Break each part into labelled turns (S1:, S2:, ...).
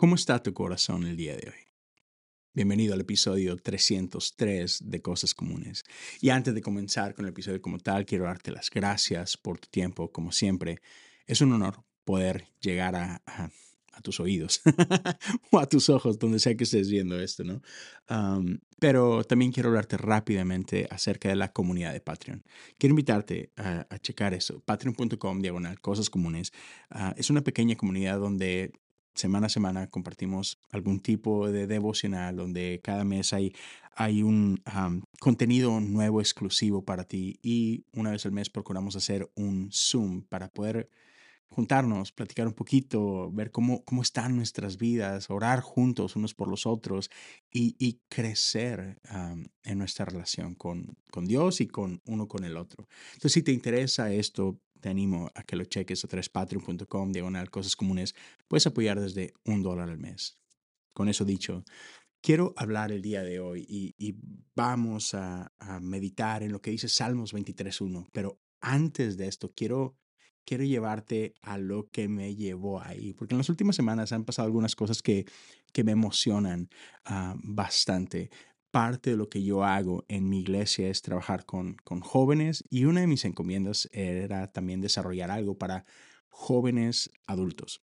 S1: ¿Cómo está tu corazón el día de hoy? Bienvenido al episodio 303 de Cosas Comunes. Y antes de comenzar con el episodio como tal, quiero darte las gracias por tu tiempo, como siempre. Es un honor poder llegar a, tus oídos o a tus ojos, donde sea que estés viendo esto, ¿no? Pero también quiero hablarte rápidamente acerca de la comunidad de Patreon. Quiero invitarte a, a checar eso, patreon.com, diagonal, cosas comunes. Uh, es una pequeña comunidad donde semana a semana compartimos algún tipo de devocional donde cada mes hay, hay un contenido nuevo exclusivo para ti y una vez al mes procuramos hacer un Zoom para poder juntarnos, platicar un poquito, ver cómo, cómo están nuestras vidas, orar juntos unos por los otros y, y crecer en nuestra relación con, con Dios y con uno con el otro. Entonces, si te interesa esto, te animo a que lo cheques a patreon.com, diagonal cosas comunes. Puedes apoyar desde un dólar al mes. Con eso dicho, quiero hablar el día de hoy y, y vamos a, a, meditar en lo que dice Salmos 23.1. Pero antes de esto, quiero, quiero llevarte a lo que me llevó ahí. Porque en las últimas semanas han pasado algunas cosas que, que me emocionan uh, bastante parte de lo que yo hago en mi iglesia es trabajar con, con jóvenes y una de mis encomiendas era también desarrollar algo para jóvenes adultos.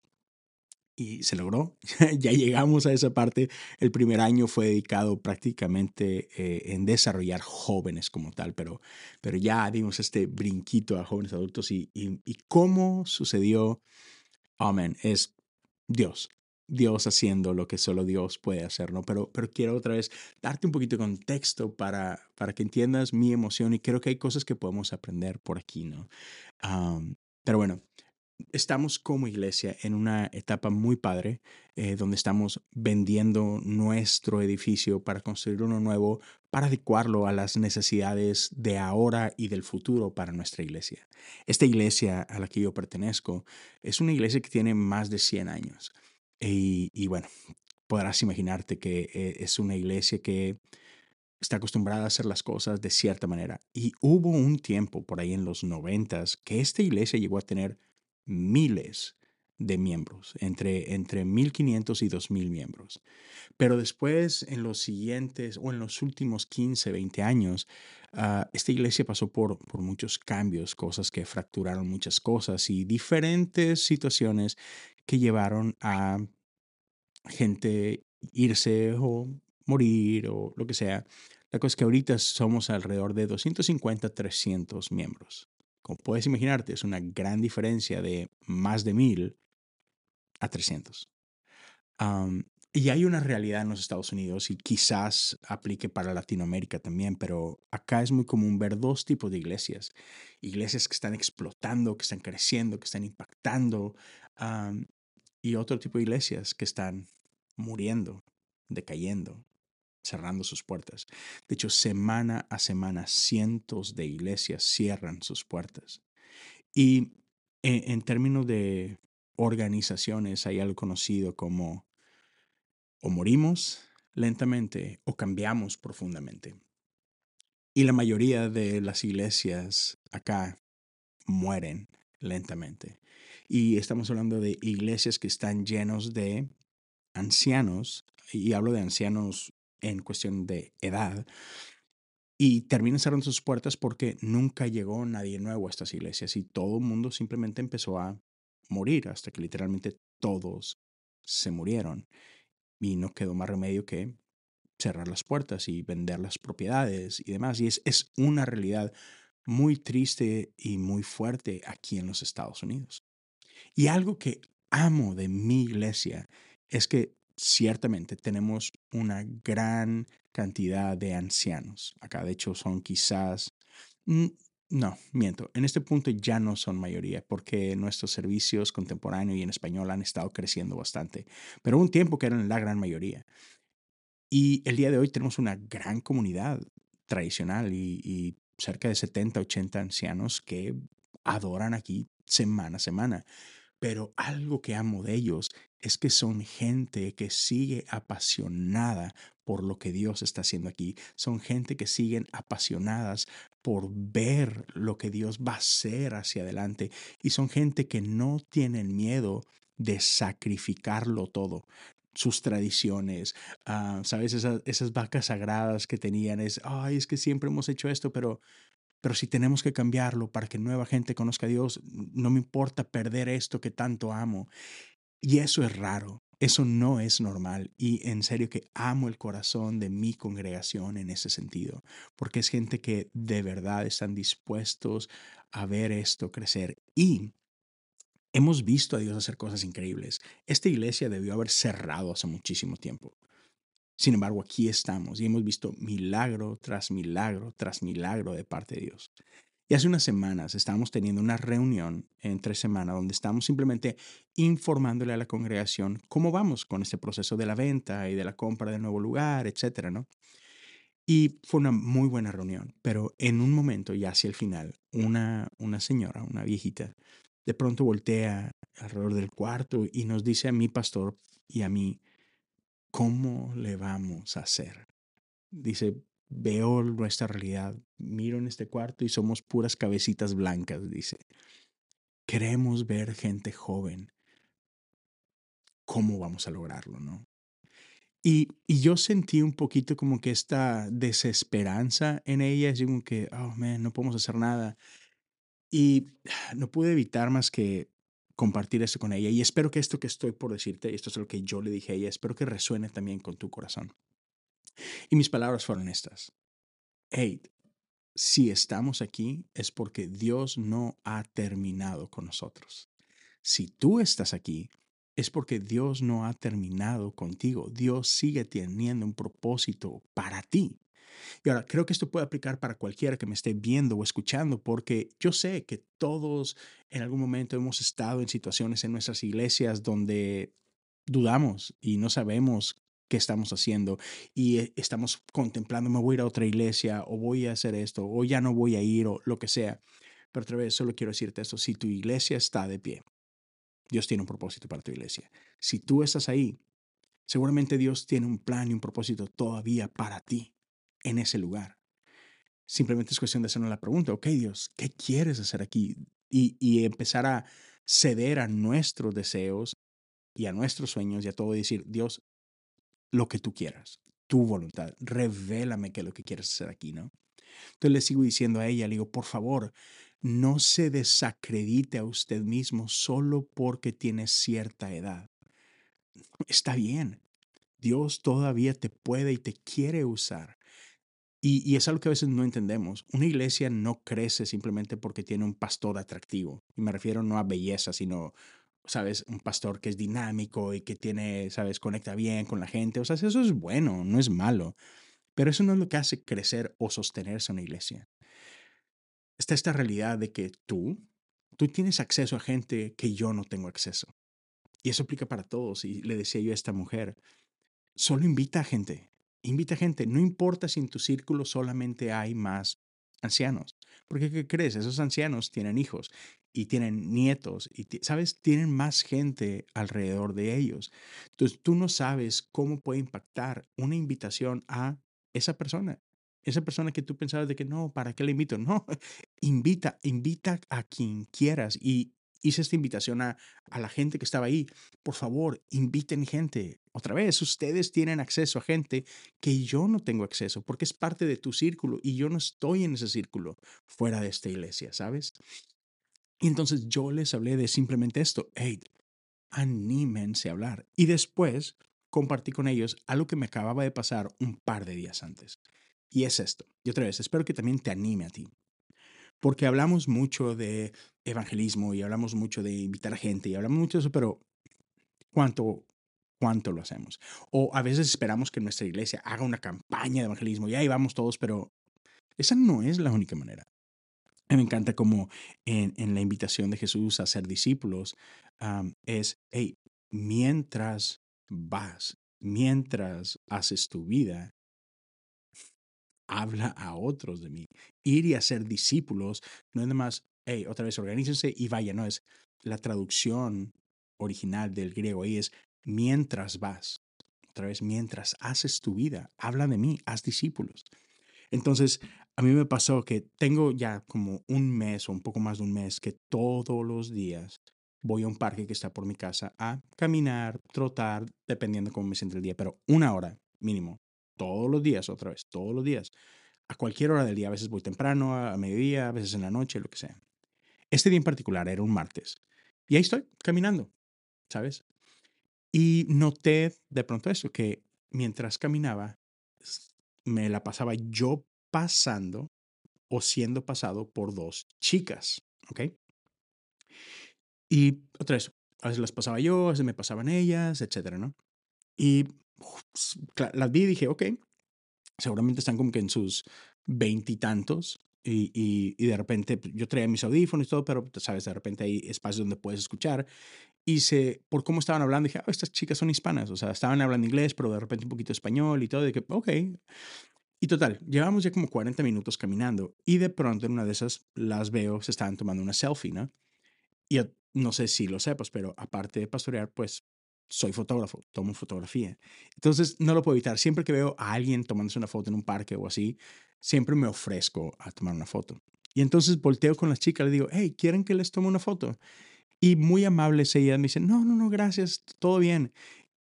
S1: Y se logró, ya llegamos a esa parte. El primer año fue dedicado prácticamente eh, en desarrollar jóvenes como tal, pero, pero ya dimos este brinquito a jóvenes adultos y, y, y cómo sucedió, amén, es Dios. Dios haciendo lo que solo Dios puede hacer, ¿no? Pero, pero quiero otra vez darte un poquito de contexto para, para que entiendas mi emoción y creo que hay cosas que podemos aprender por aquí, ¿no? Pero bueno, estamos como iglesia en una etapa muy padre eh, donde estamos vendiendo nuestro edificio para construir uno nuevo, para adecuarlo a las necesidades de ahora y del futuro para nuestra iglesia. Esta iglesia a la que yo pertenezco es una iglesia que tiene más de 100 años. Y, bueno, podrás imaginarte que eh, es una iglesia que está acostumbrada a hacer las cosas de cierta manera. Y hubo un tiempo por ahí en los noventas que esta iglesia llegó a tener miles de miembros, entre, entre 1.500 y 2.000 miembros. Pero después, en los siguientes o en los últimos 15, 20 años, uh, esta iglesia pasó por, por muchos cambios, cosas que fracturaron muchas cosas y diferentes situaciones que llevaron a gente irse o morir o lo que sea. La cosa es que ahorita somos alrededor de 250, 300 miembros. Como puedes imaginarte, es una gran diferencia de más de mil a 300. Um, y hay una realidad en los Estados Unidos y quizás aplique para Latinoamérica también, pero acá es muy común ver dos tipos de iglesias. Iglesias que están explotando, que están creciendo, que están impactando, y otro tipo de iglesias que están muriendo, decayendo, cerrando sus puertas. De hecho, semana a semana, cientos de iglesias cierran sus puertas. Y en, en términos de organizaciones hay algo conocido como o morimos lentamente o cambiamos profundamente. Y la mayoría de las iglesias acá mueren lentamente. Y estamos hablando de iglesias que están llenos de ancianos, y hablo de ancianos en cuestión de edad, y terminan cerrando sus puertas porque nunca llegó nadie nuevo a estas iglesias y todo el mundo simplemente empezó a morir hasta que literalmente todos se murieron y no quedó más remedio que cerrar las puertas y vender las propiedades y demás. Y es, es una realidad muy triste y muy fuerte aquí en los Estados Unidos. Y algo que amo de mi iglesia es que ciertamente tenemos una gran cantidad de ancianos. Acá de hecho son quizás, no, miento. En este punto ya no son mayoría porque nuestros servicios contemporáneos y en español han estado creciendo bastante. Pero un tiempo que eran la gran mayoría. Y el día de hoy tenemos una gran comunidad tradicional y, y cerca de 70, 80 ancianos que adoran aquí semana a semana. Pero algo que amo de ellos es que son gente que sigue apasionada por lo que Dios está haciendo aquí. Son gente que siguen apasionadas por ver lo que Dios va a hacer hacia adelante. Y son gente que no tienen miedo de sacrificarlo todo sus tradiciones, ah, ¿sabes? Esas, esas, vacas sagradas que tenían es, ay, es que siempre hemos hecho esto, pero pero si tenemos que cambiarlo para que nueva gente conozca a Dios, no me importa perder esto que tanto amo. Y eso es raro, eso no es normal. Y en serio que amo el corazón de mi congregación en ese sentido, porque es gente que de verdad están dispuestos a ver esto crecer. Y hemos visto a Dios hacer cosas increíbles. Esta iglesia debió haber cerrado hace muchísimo tiempo. Sin embargo, aquí estamos y hemos visto milagro tras milagro tras milagro de parte de Dios. Y hace unas semanas estábamos teniendo una reunión entre semana donde estamos simplemente informándole a la congregación cómo vamos con este proceso de la venta y de la compra del nuevo lugar, etcétera, ¿no? Y fue una muy buena reunión, pero en un momento, ya hacia el final, una, una señora, una viejita, de pronto voltea alrededor del cuarto y nos dice a mi pastor y a mí, ¿cómo le vamos a hacer? Dice, veo nuestra realidad, miro en este cuarto y somos puras cabecitas blancas, dice. Queremos ver gente joven. ¿Cómo vamos a lograrlo, no? Y, y, yo sentí un poquito como que esta desesperanza en ella, es como que, oh, man, no podemos hacer nada. Y no pude evitar más que compartir esto con ella y espero que esto que estoy por decirte, esto es lo que yo le dije a ella, espero que resuene también con tu corazón. Y mis palabras fueron estas. Hey, si estamos aquí es porque Dios no ha terminado con nosotros. Si tú estás aquí es porque Dios no ha terminado contigo. Dios sigue teniendo un propósito para ti. Y ahora, creo que esto puede aplicar para cualquiera que me esté viendo o escuchando, porque yo sé que todos en algún momento hemos estado en situaciones en nuestras iglesias donde dudamos y no sabemos qué estamos haciendo y eh, estamos contemplando, me voy a ir a otra iglesia o voy a hacer esto o ya no voy a ir o lo que sea. Pero otra vez, solo quiero decirte esto, si tu iglesia está de pie, Dios tiene un propósito para tu iglesia. Si tú estás ahí, seguramente Dios tiene un plan y un propósito todavía para ti en ese lugar. Simplemente es cuestión de hacernos la pregunta, ok Dios, ¿qué quieres hacer aquí? Y, y empezar a ceder a nuestros deseos y a nuestros sueños y a todo y decir, Dios, lo que tú quieras, tu voluntad, revélame qué es lo que quieres hacer aquí, ¿no? Entonces le sigo diciendo a ella, le digo, por favor, no se desacredite a usted mismo solo porque tiene cierta edad. Está bien, Dios todavía te puede y te quiere usar. Y, es algo que a veces no entendemos. Una iglesia no crece simplemente porque tiene un pastor atractivo. Y me refiero no a belleza, sino, sabes, un pastor que es dinámico y que tiene, sabes, conecta bien con la gente. O sea, eso es bueno, no es malo. Pero eso no es lo que hace crecer o sostenerse una iglesia. Está esta realidad de que tú, tú tienes acceso a gente que yo no tengo acceso. Y eso aplica para todos. Y le decía yo a esta mujer, solo invita a gente. Invita gente, no importa si en tu círculo solamente hay más ancianos, porque ¿qué crees? Esos ancianos tienen hijos y tienen nietos y, ¿sabes? Tienen más gente alrededor de ellos. Entonces, tú no sabes cómo puede impactar una invitación a esa persona. Esa persona que tú pensabas de que no, ¿para qué le invito? No, invita, invita a quien quieras y hice esta invitación a, a, la gente que estaba ahí. Por favor, inviten gente. Otra vez, ustedes tienen acceso a gente que yo no tengo acceso porque es parte de tu círculo y yo no estoy en ese círculo fuera de esta iglesia, ¿sabes? Y entonces yo les hablé de simplemente esto. Hey, anímense a hablar. Y después compartí con ellos algo que me acababa de pasar un par de días antes. Y es esto. Y otra vez, espero que también te anime a ti porque hablamos mucho de evangelismo y hablamos mucho de invitar a gente y hablamos mucho de eso, pero ¿cuánto, cuánto lo hacemos? O a veces esperamos que nuestra iglesia haga una campaña de evangelismo y ahí vamos todos, pero esa no es la única manera. me encanta como en, en, la invitación de Jesús a ser discípulos es, hey, mientras vas, mientras haces tu vida, habla a otros de mí. Ir y hacer discípulos no es nada más, hey, otra vez organícense y vaya, no es la traducción original del griego ahí es mientras vas. Otra vez, mientras haces tu vida, habla de mí, haz discípulos. Entonces, a mí me pasó que tengo ya como un mes o un poco más de un mes que todos los días voy a un parque que está por mi casa a caminar, trotar, dependiendo cómo me siente el día, pero una hora mínimo, todos los días, otra vez, todos los días, a cualquier hora del día, a veces voy temprano, a mediodía, a veces en la noche, lo que sea. Este día en particular era un martes y ahí estoy caminando, ¿sabes? Y noté de pronto eso, que mientras caminaba, me la pasaba yo pasando o siendo pasado por dos chicas, ¿ok? Y otra vez, a veces las pasaba yo, a veces me pasaban ellas, etcétera, ¿no? Y las vi y dije, ok, seguramente están como que en sus veintitantos. Y, y, de repente pues, yo traía mis audífonos y todo, pero sabes, de repente hay espacios donde puedes escuchar. Y se, por cómo estaban hablando, dije, oh, estas chicas son hispanas. O sea, estaban hablando inglés, pero de repente un poquito español y todo. Y que, ok. Y total, llevamos ya como 40 minutos caminando. Y de pronto en una de esas las veo, se estaban tomando una selfie, ¿no? Y no sé si lo sepas, pero aparte de pastorear, pues soy fotógrafo, tomo fotografía. Entonces no lo puedo evitar. Siempre que veo a alguien tomándose una foto en un parque o así, siempre me ofrezco a tomar una foto. Y entonces volteo con las chicas, le digo, hey, ¿quieren que les tome una foto? Y muy amables ellas me dicen, no, no, no, gracias, todo bien.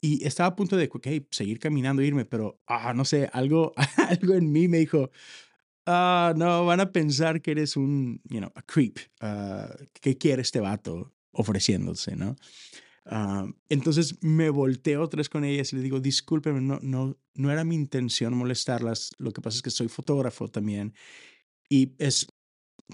S1: Y estaba a punto de, ok, seguir caminando, irme, pero, ah, no sé, algo, algo en mí me dijo, ah, no, van a pensar que eres un, you know, a creep. Uh, ¿Qué quiere este vato ofreciéndose, no? Uh, entonces me volteo otra vez con ellas y les digo, discúlpenme, no, no, no era mi intención molestarlas. Lo que pasa es que soy fotógrafo también. Y es,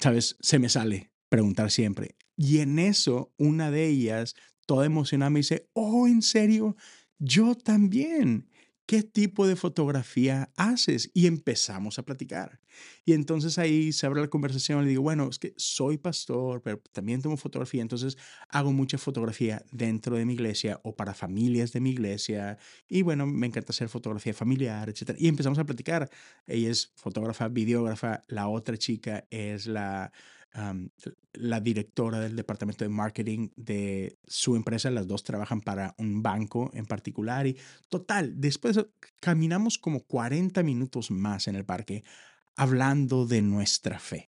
S1: sabes, se me sale preguntar siempre. Y en eso, una de ellas, toda emocionada, me dice, oh, ¿en serio? Yo también. ¿qué tipo de fotografía haces? Y empezamos a platicar. Y entonces ahí se abre la conversación. Le digo, bueno, es que soy pastor, pero también tomo fotografía. Entonces hago mucha fotografía dentro de mi iglesia o para familias de mi iglesia. Y bueno, me encanta hacer fotografía familiar, etc. Y empezamos a platicar. Ella es fotógrafa, videógrafa. La otra chica es la la directora del departamento de marketing de su empresa, las dos trabajan para un banco en particular y total, después caminamos como 40 minutos más en el parque hablando de nuestra fe.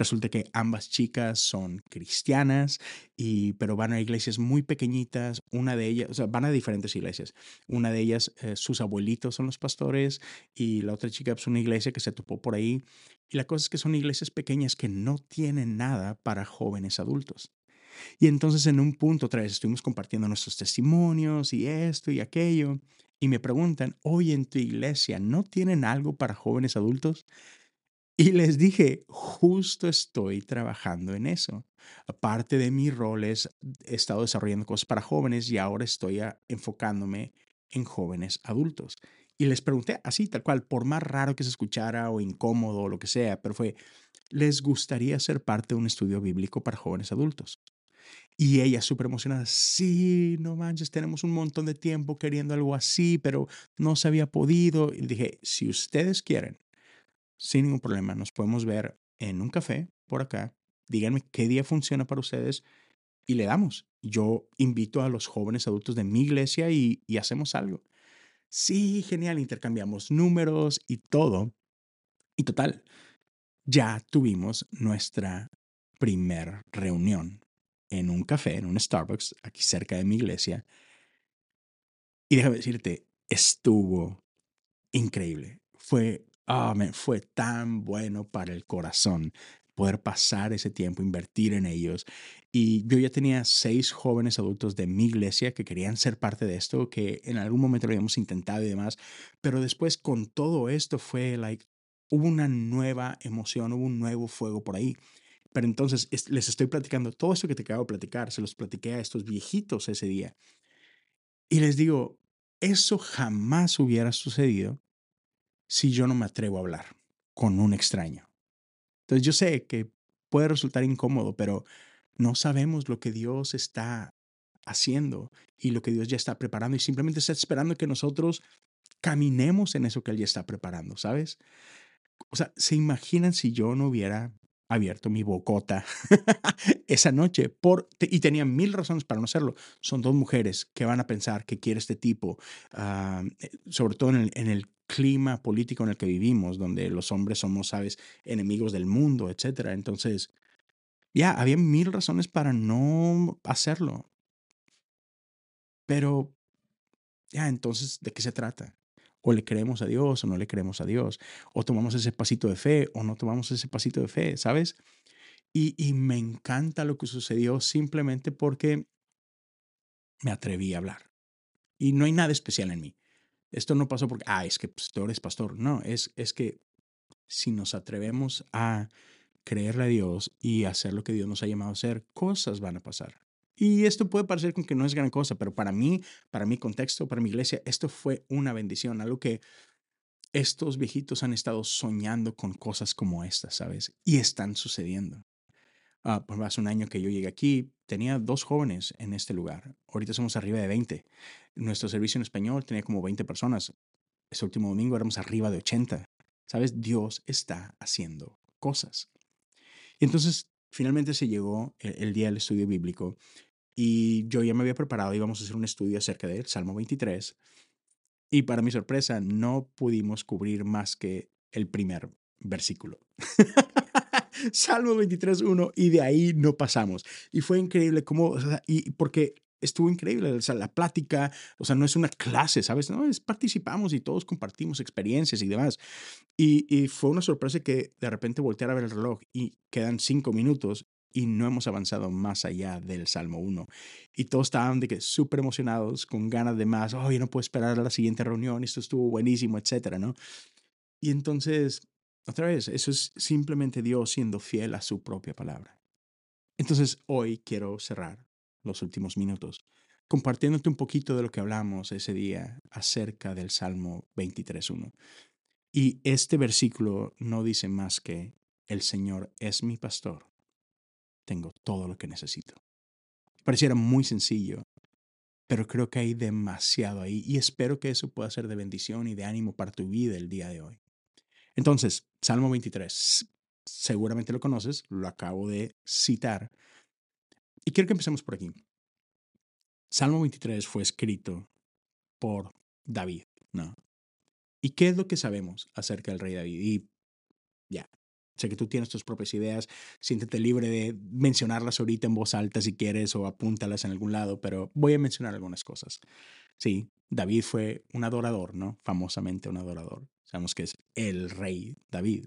S1: Resulta que ambas chicas son cristianas, y, pero van a iglesias muy pequeñitas. Una de ellas, o sea, van a diferentes iglesias. Una de ellas, eh, sus abuelitos son los pastores y la otra chica es pues, una iglesia que se topó por ahí. Y la cosa es que son iglesias pequeñas que no tienen nada para jóvenes adultos. Y entonces en un punto otra vez estuvimos compartiendo nuestros testimonios y esto y aquello. Y me preguntan, hoy en tu iglesia no tienen algo para jóvenes adultos? Y les dije, justo estoy trabajando en eso. Aparte de mis roles, he estado desarrollando cosas para jóvenes y ahora estoy enfocándome en jóvenes adultos. Y les pregunté así, tal cual, por más raro que se escuchara o incómodo o lo que sea, pero fue, ¿les gustaría ser parte de un estudio bíblico para jóvenes adultos? Y ella súper emocionada, sí, no manches, tenemos un montón de tiempo queriendo algo así, pero no se había podido. Y dije, si ustedes quieren, sin ningún problema. Nos podemos ver en un café por acá. Díganme qué día funciona para ustedes y le damos. Yo invito a los jóvenes adultos de mi iglesia y, hacemos algo. Sí, genial, intercambiamos números y todo. Y total, ya tuvimos nuestra primer reunión en un café, en un Starbucks, aquí cerca de mi iglesia. Y déjame decirte, estuvo increíble. Fue Ah, fue tan bueno para el corazón poder pasar ese tiempo, invertir en ellos. Y yo ya tenía seis jóvenes adultos de mi iglesia que querían ser parte de esto, que en algún momento lo habíamos intentado y demás, pero después con todo esto fue like, hubo una nueva emoción, hubo un nuevo fuego por ahí. Pero entonces les estoy platicando todo esto que te acabo de platicar, se los platiqué a estos viejitos ese día. Y les digo, eso jamás hubiera sucedido si yo no me atrevo a hablar con un extraño. Entonces yo sé que puede resultar incómodo, pero no sabemos lo que Dios está haciendo y lo que Dios ya está preparando y simplemente está esperando que nosotros caminemos en eso que Él ya está preparando, ¿sabes? O sea, ¿se imaginan si yo no hubiera abierto mi bocota esa noche por, y tenía mil razones para no hacerlo. Son dos mujeres que van a pensar que quiere este tipo, ah, eh, sobre todo en el, en el, clima político en el que vivimos, donde los hombres somos, sabes, enemigos del mundo, etc. Entonces, ya, había mil razones para no hacerlo. Pero, ya, entonces, ¿de qué se trata? O le creemos a Dios o no le creemos a Dios. O tomamos ese pasito de fe o no tomamos ese pasito de fe, ¿sabes? Y, y me encanta lo que sucedió simplemente porque me atreví a hablar. Y no hay nada especial en mí. Esto no pasó porque, ah, es que pues, tú eres pastor. No, es, es que si nos atrevemos a creerle a Dios y hacer lo que Dios nos ha llamado a hacer, cosas van a pasar. Y esto puede parecer con que no es gran cosa, pero para mí, para mi contexto, para mi iglesia, esto fue una bendición, algo que estos viejitos han estado soñando con cosas como estas, ¿sabes? Y están sucediendo. Uh, pues hace un año que yo llegué aquí, tenía dos jóvenes en este lugar. Ahorita somos arriba de 20. Nuestro servicio en español tenía como 20 personas. Este último domingo éramos arriba de 80. ¿Sabes? Dios está haciendo cosas. Y entonces, finalmente se llegó el, el día del estudio bíblico y yo ya me había preparado, íbamos a hacer un estudio acerca del Salmo 23. Y para mi sorpresa, no pudimos cubrir más que el primer versículo. Salmo 23, 1, y de ahí no pasamos. Y fue increíble cómo, y porque estuvo increíble, o sea, la plática, o sea, no es una clase, ¿sabes? No, es participamos y todos compartimos experiencias y demás. Y, fue una sorpresa que de repente voltear a ver el reloj y quedan cinco minutos y no hemos avanzado más allá del Salmo 1. Y todos estaban de que súper emocionados, con ganas de más, oh, no puedo esperar a la siguiente reunión, esto estuvo buenísimo, etcétera, ¿no? Y entonces, otra vez, eso es simplemente Dios siendo fiel a su propia palabra. Entonces, hoy quiero cerrar los últimos minutos compartiéndote un poquito de lo que hablamos ese día acerca del Salmo 23.1. Y este versículo no dice más que, el Señor es mi pastor tengo todo lo que necesito. Pareciera muy sencillo, pero creo que hay demasiado ahí y espero que eso pueda ser de bendición y de ánimo para tu vida el día de hoy. Entonces, Salmo 23, seguramente lo conoces, lo acabo de citar. Y quiero que empecemos por aquí. Salmo 23 fue escrito por David, ¿no? ¿Y qué es lo que sabemos acerca del rey David? Y ya, Sé que tú tienes tus propias ideas, siéntete libre de mencionarlas ahorita en voz alta si quieres o apúntalas en algún lado, pero voy a mencionar algunas cosas. Sí, David fue un adorador, ¿no? Famosamente un adorador. Sabemos que es el rey David.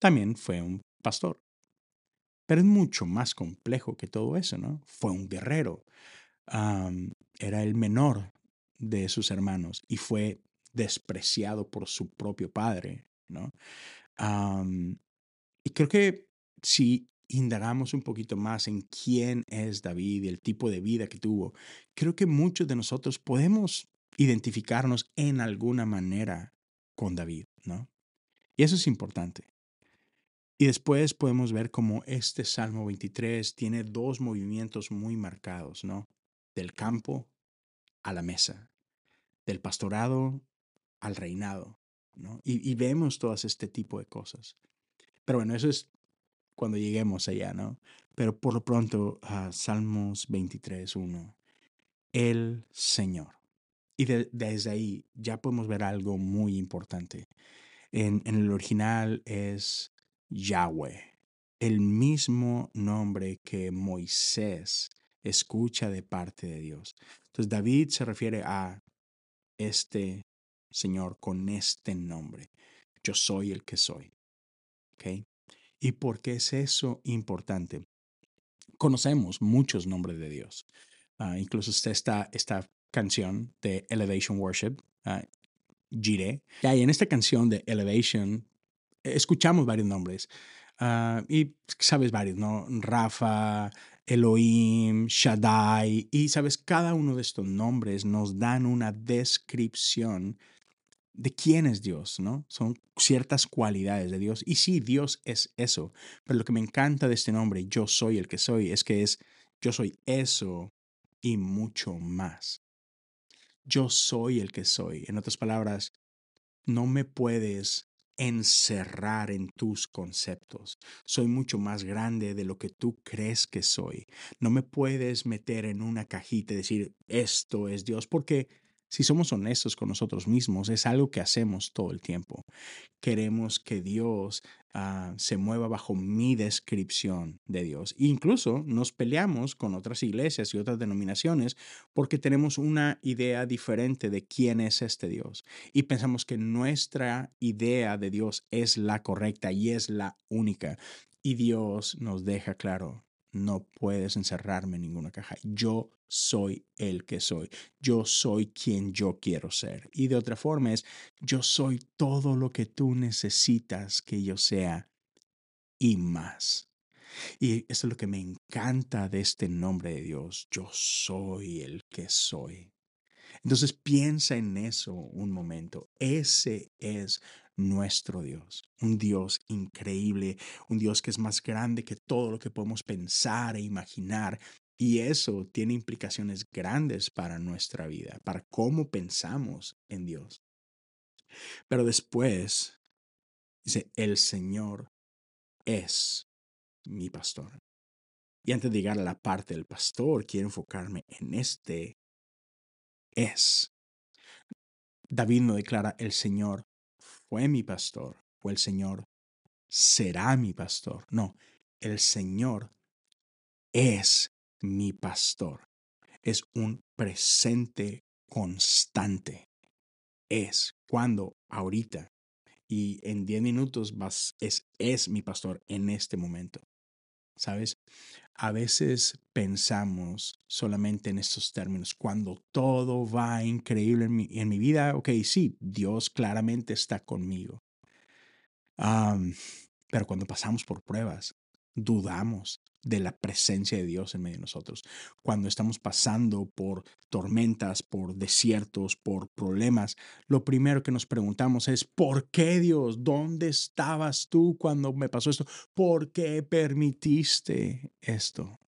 S1: También fue un pastor. Pero es mucho más complejo que todo eso, ¿no? Fue un guerrero. era el menor de sus hermanos y fue despreciado por su propio padre, ¿no? Y creo que si indagamos un poquito más en quién es David y el tipo de vida que tuvo, creo que muchos de nosotros podemos identificarnos en alguna manera con David, ¿no? Y eso es importante. Y después podemos ver cómo este Salmo 23 tiene dos movimientos muy marcados, ¿no? Del campo a la mesa, del pastorado al reinado, ¿no? Y, y vemos todas este tipo de cosas. Pero bueno, eso es cuando lleguemos allá, ¿no? Pero por lo pronto, uh, Salmos 23, 1. El Señor. Y desde ahí ya podemos ver algo muy importante. En, en el original es Yahweh, el mismo nombre que Moisés escucha de parte de Dios. Entonces David se refiere a este Señor con este nombre. Yo soy el que soy. ¿Y por qué es eso importante? Conocemos muchos nombres de Dios. Uh, incluso está esta, canción de Elevation Worship, uh. Y en esta canción de Elevation escuchamos varios nombres. Uh, y sabes varios, ¿no? Rafa, Elohim, Shaddai. Y sabes, cada uno de estos nombres nos dan una descripción de quién es Dios, ¿no? Son ciertas cualidades de Dios. Y sí, Dios es eso. Pero lo que me encanta de este nombre, yo soy el que soy, es que es, yo soy eso y mucho más. Yo soy el que soy. En otras palabras, no me puedes encerrar en tus conceptos. Soy mucho más grande de lo que tú crees que soy. No me puedes meter en una cajita y decir, esto es Dios, porque si somos honestos con nosotros mismos, es algo que hacemos todo el tiempo. Queremos que Dios ah, se mueva bajo mi descripción de Dios. incluso nos peleamos con otras iglesias y otras denominaciones porque tenemos una idea diferente de quién es este Dios. Y pensamos que nuestra idea de Dios es la correcta y es la única. Y Dios nos deja claro, no puedes encerrarme en ninguna caja. Yo soy el que soy. Yo soy quien yo quiero ser. Y de otra forma es, yo soy todo lo que tú necesitas que yo sea y más. Y eso es lo que me encanta de este nombre de Dios. Yo soy el que soy. Entonces piensa en eso un momento. Ese es nuestro Dios, un Dios increíble, un Dios que es más grande que todo lo que podemos pensar e imaginar. Y eso tiene implicaciones grandes para nuestra vida, para cómo pensamos en Dios. Pero después, dice, el Señor es mi pastor. Y antes de llegar a la parte del pastor, quiero enfocarme en este es. David no declara, el Señor fue mi pastor o el Señor será mi pastor. No, el Señor es mi pastor. Es un presente constante. Es cuando, ahorita, y en 10 minutos vas, es, es mi pastor en este momento. ¿Sabes? A veces pensamos solamente en estos términos. Cuando todo va increíble en mi, en mi vida, ok, sí, Dios claramente está conmigo. pero cuando pasamos por pruebas, dudamos de la presencia de Dios en medio de nosotros. Cuando estamos pasando por tormentas, por desiertos, por problemas, lo primero que nos preguntamos es, ¿por qué Dios? ¿Dónde estabas tú cuando me pasó esto? ¿Por qué permitiste esto?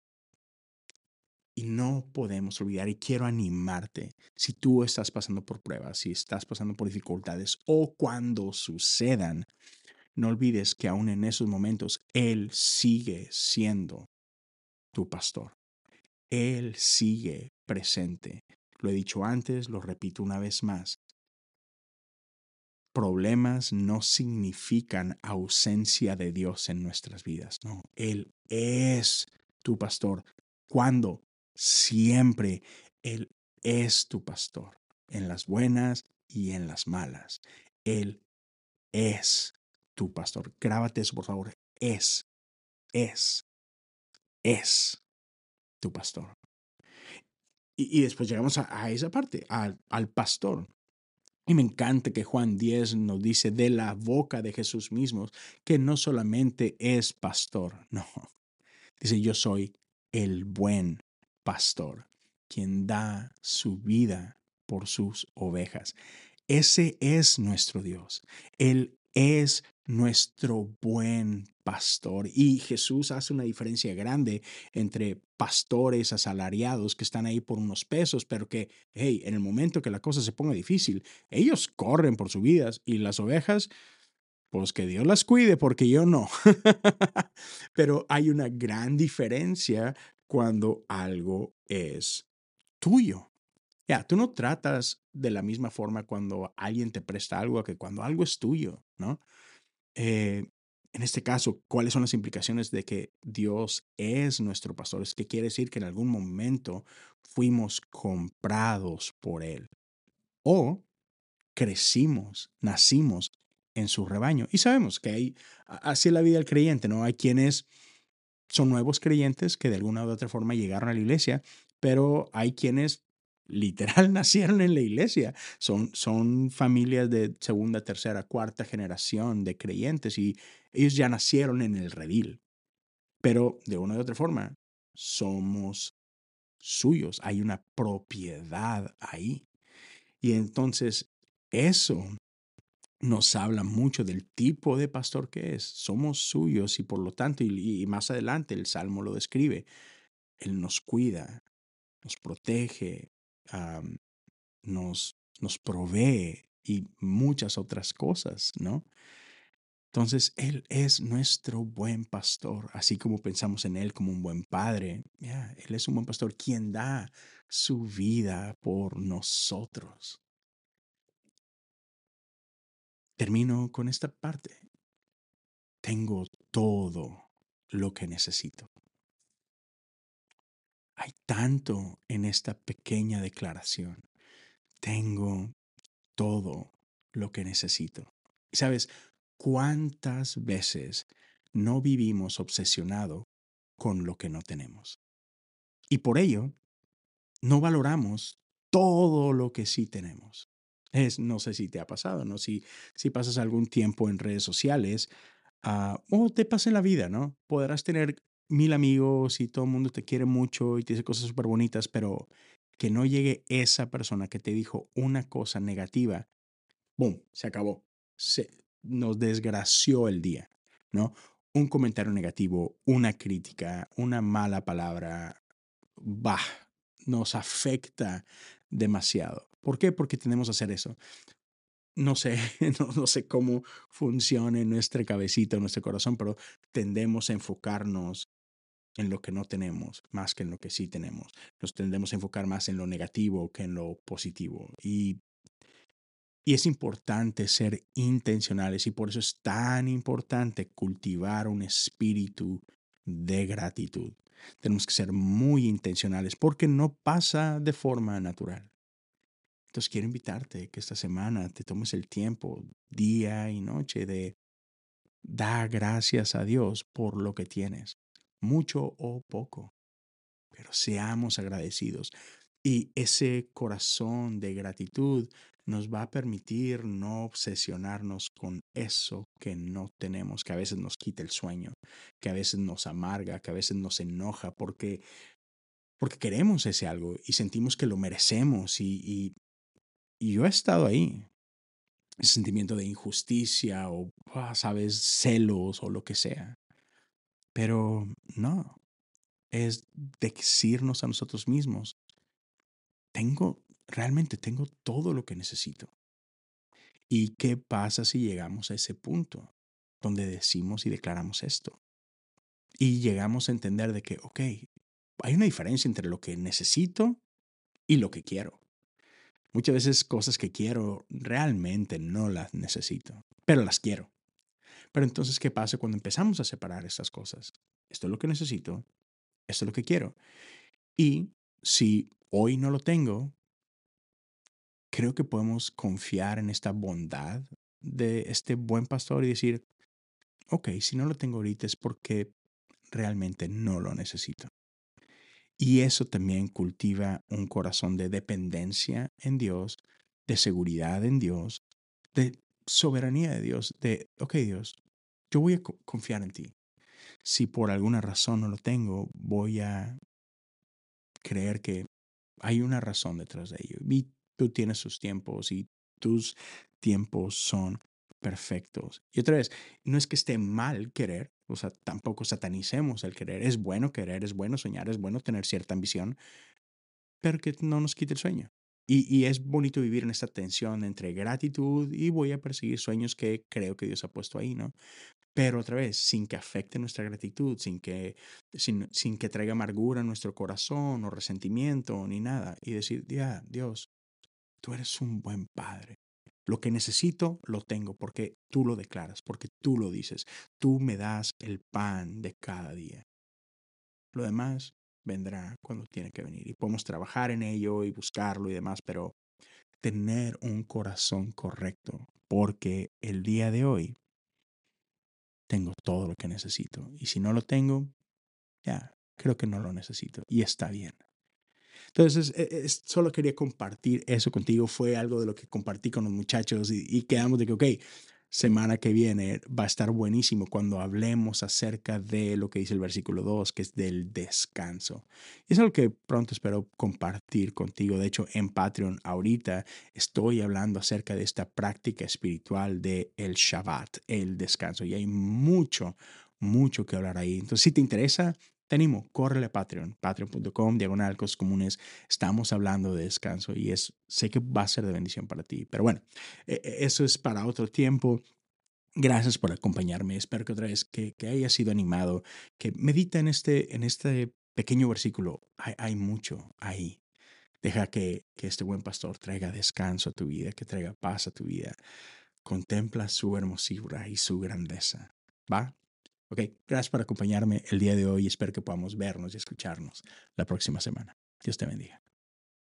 S1: Y no podemos olvidar, y quiero animarte, si tú estás pasando por pruebas, si estás pasando por dificultades o cuando sucedan, no olvides que aún en esos momentos Él sigue siendo tu pastor. Él sigue presente. Lo he dicho antes, lo repito una vez más. Problemas no significan ausencia de Dios en nuestras vidas. No, Él es tu pastor. ¿Cuándo? Siempre. Él es tu pastor. En las buenas y en las malas. Él es tu pastor. Grábate eso, por favor. Es, es, es tu pastor. Y, después llegamos a, esa parte, al, al pastor. Y me encanta que Juan 10 nos dice de la boca de Jesús mismo que no solamente es pastor, no. Dice, yo soy el buen pastor, quien da su vida por sus ovejas. Ese es nuestro Dios. Él es nuestro buen pastor. Y Jesús hace una diferencia grande entre pastores asalariados que están ahí por unos pesos, pero que, hey, en el momento que la cosa se ponga difícil, ellos corren por sus vidas y las ovejas, pues que Dios las cuide porque yo no. pero hay una gran diferencia cuando algo es tuyo. Ya, tú no tratas de la misma forma cuando alguien te presta algo que cuando algo es tuyo, ¿no? Eh, en este caso, ¿cuáles son las implicaciones de que Dios es nuestro pastor? Es que quiere decir que en algún momento fuimos comprados por Él o crecimos, nacimos en su rebaño. Y sabemos que hay, así es la vida del creyente, ¿no? Hay quienes son nuevos creyentes que de alguna u otra forma llegaron a la iglesia, pero hay quienes literal nacieron en la iglesia. Son, son familias de segunda, tercera, cuarta generación de creyentes y ellos ya nacieron en el redil. Pero de una u otra forma, somos suyos. Hay una propiedad ahí. Y entonces eso nos habla mucho del tipo de pastor que es. Somos suyos y por lo tanto, y, más adelante el Salmo lo describe, Él nos cuida, nos protege, nos, nos provee y muchas otras cosas, ¿no? Entonces, Él es nuestro buen pastor, así como pensamos en Él como un buen padre. él es un buen pastor quien da su vida por nosotros. Termino con esta parte. Tengo todo lo que necesito. Hay tanto en esta pequeña declaración. Tengo todo lo que necesito. Y sabes, ¿cuántas veces no vivimos obsesionado con lo que no tenemos? Y por ello, no valoramos todo lo que sí tenemos. Es, no sé si te ha pasado, ¿no? Si, si pasas algún tiempo en redes sociales uh, o te pasa en la vida, ¿no? Podrás tener mil amigos y todo el mundo te quiere mucho y te dice cosas súper bonitas, pero que no llegue esa persona que te dijo una cosa negativa, ¡boom! Se acabó. Se, nos desgració el día, ¿no? Un comentario negativo, una crítica, una mala palabra, bah, nos afecta demasiado. ¿Por qué? Porque tenemos que hacer eso. No sé, no, sé cómo funciona en nuestra cabecita, en nuestro corazón, pero tendemos a enfocarnos en lo que no tenemos más que en lo que sí tenemos. Nos tendemos a enfocar más en lo negativo que en lo positivo. Y, y es importante ser intencionales y por eso es tan importante cultivar un espíritu de gratitud. Tenemos que ser muy intencionales porque no pasa de forma natural. Entonces quiero invitarte que esta semana te tomes el tiempo, día y noche, de dar gracias a Dios por lo que tienes, mucho o poco, pero seamos agradecidos. Y ese corazón de gratitud nos va a permitir no obsesionarnos con eso que no tenemos, que a veces nos quita el sueño, que a veces nos amarga, que a veces nos enoja, porque, porque queremos ese algo y sentimos que lo merecemos y, y yo he estado ahí. Ese sentimiento de injusticia o, ah, sabes, celos o lo que sea. Pero no, es decirnos a nosotros mismos, tengo, realmente tengo todo lo que necesito. ¿Y qué pasa si llegamos a ese punto donde decimos y declaramos esto? Y llegamos a entender de que, ok, hay una diferencia entre lo que necesito y lo que quiero. Muchas veces cosas que quiero realmente no las necesito, pero las quiero. Pero entonces, ¿qué pasa cuando empezamos a separar estas cosas? Esto es lo que necesito, esto es lo que quiero. Y si hoy no lo tengo, creo que podemos confiar en esta bondad de este buen pastor y decir, ok, si no lo tengo ahorita es porque realmente no lo necesito. Y eso también cultiva un corazón de dependencia en Dios, de seguridad en Dios, de soberanía de Dios, de, ok Dios, yo voy a confiar en ti. Si por alguna razón no lo tengo, voy a creer que hay una razón detrás de ello. Y tú tienes sus tiempos y tus tiempos son perfectos. Y otra vez, no es que esté mal querer, o sea, tampoco satanicemos el querer. Es bueno querer, es bueno soñar, es bueno tener cierta ambición, pero que no nos quite el sueño. Y, y, es bonito vivir en esta tensión entre gratitud y voy a perseguir sueños que creo que Dios ha puesto ahí, ¿no? Pero otra vez, sin que afecte nuestra gratitud, sin que, sin, sin que traiga amargura a nuestro corazón o resentimiento ni nada. Y decir, ya, Dios, tú eres un buen padre. Lo que necesito lo tengo porque tú lo declaras, porque tú lo dices. Tú me das el pan de cada día. Lo demás vendrá cuando tiene que venir y podemos trabajar en ello y buscarlo y demás, pero tener un corazón correcto porque el día de hoy tengo todo lo que necesito y si no lo tengo, ya, creo que no lo necesito y está bien. Entonces, e, solo quería compartir eso contigo. Fue algo de lo que compartí con los muchachos y, quedamos de que, ok, semana que viene va a estar buenísimo cuando hablemos acerca de lo que dice el versículo 2, que es del descanso. Y es algo que pronto espero compartir contigo. De hecho, en Patreon ahorita estoy hablando acerca de esta práctica espiritual de el Shabbat, el descanso. Y hay mucho, mucho que hablar ahí. Entonces, si te interesa, te animo, córrele a Patreon, patreon.com, diagonal, cosas comunes. Estamos hablando de descanso y es, sé que va a ser de bendición para ti. Pero bueno, e, e, eso es para otro tiempo. Gracias por acompañarme. Espero que otra vez que, que haya sido animado, que medita en este, en este pequeño versículo. Hay, hay mucho ahí. Deja que, que este buen pastor traiga descanso a tu vida, que traiga paz a tu vida. Contempla su hermosura y su grandeza. ¿Va? Ok, gracias por acompañarme el día de hoy. Espero que podamos vernos y escucharnos la próxima semana. Dios te bendiga.